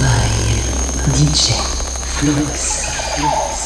by DJ Flux. Flux.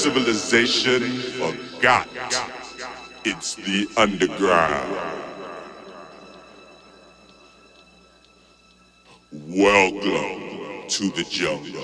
Civilization forgot. It's the underground. Welcome to the jungle.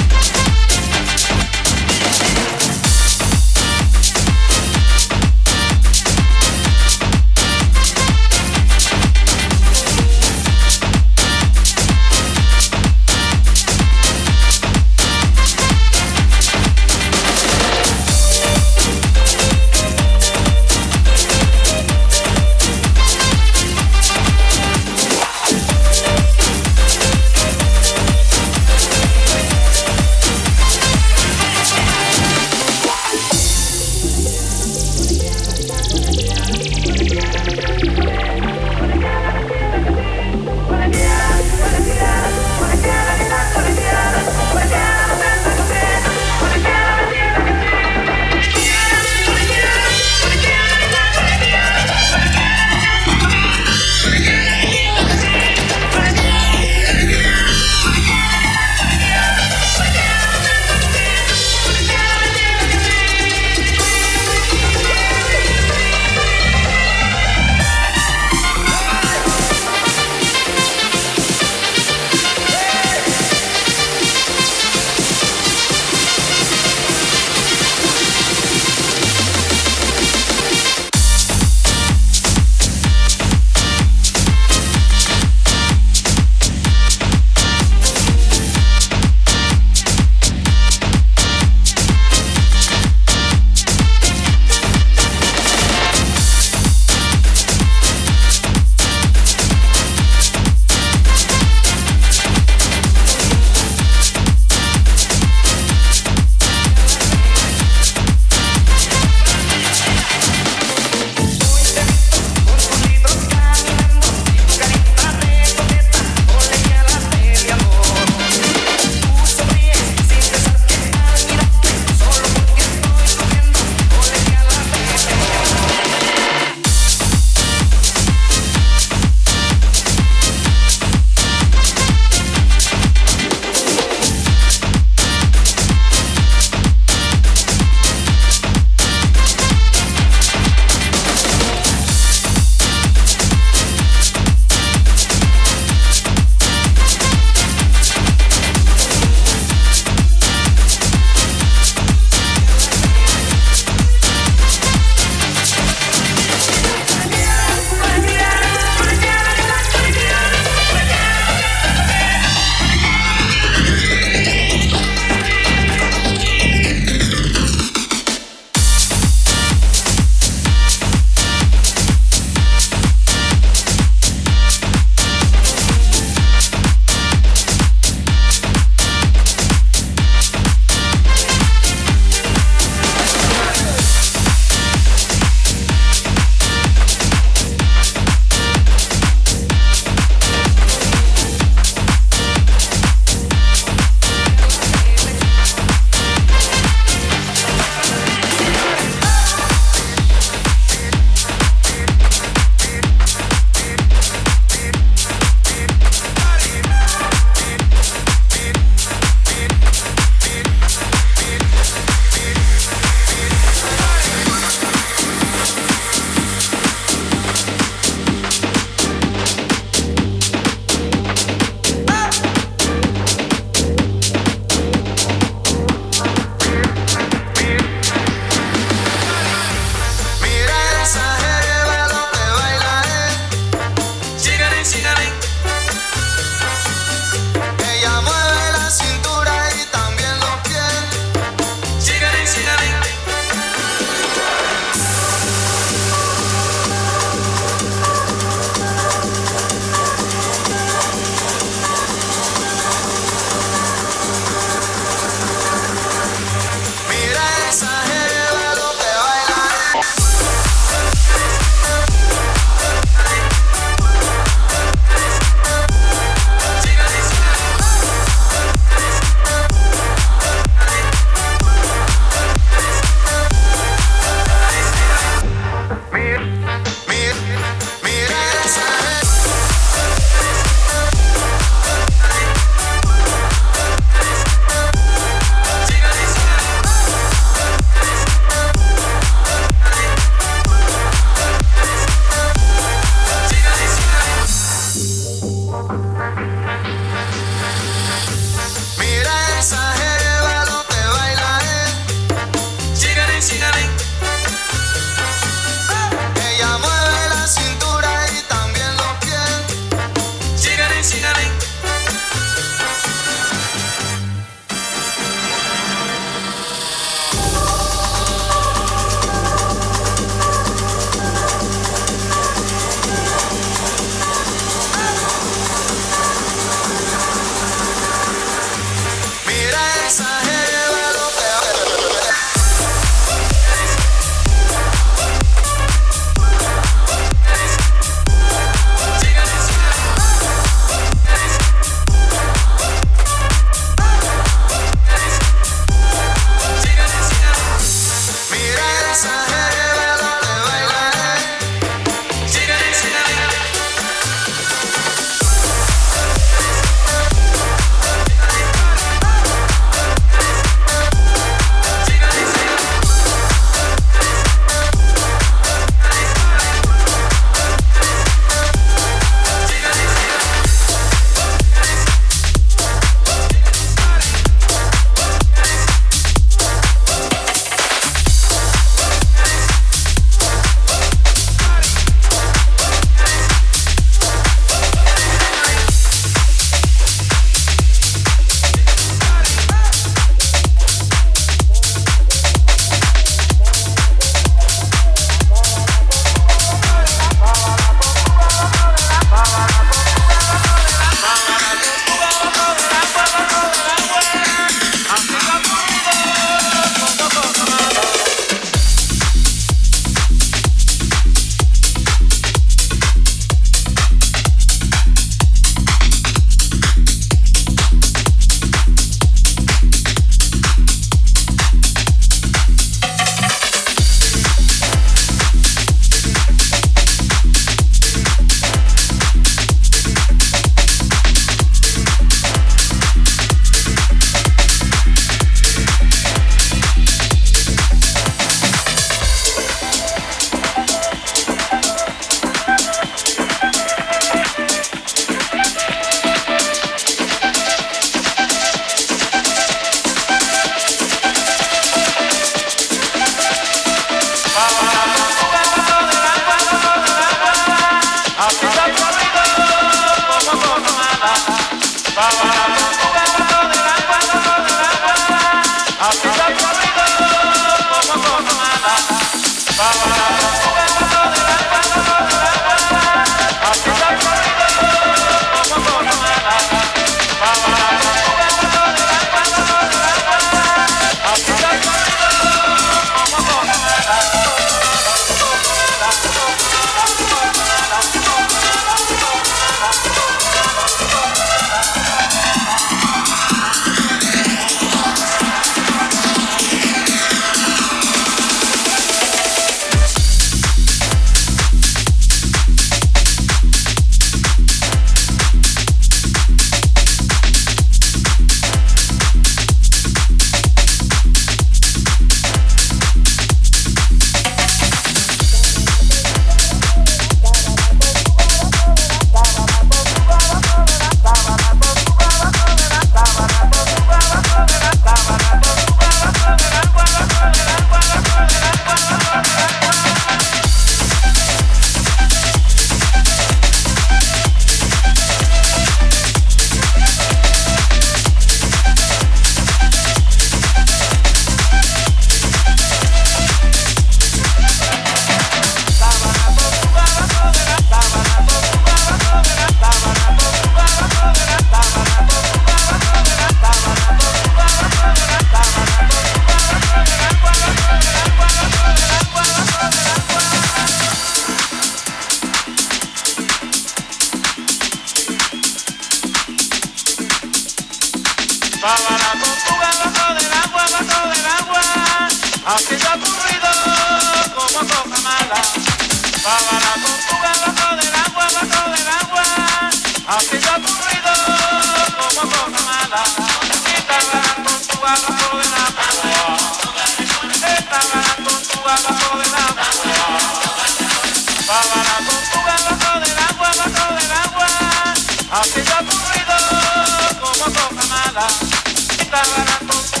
la, está ganando tu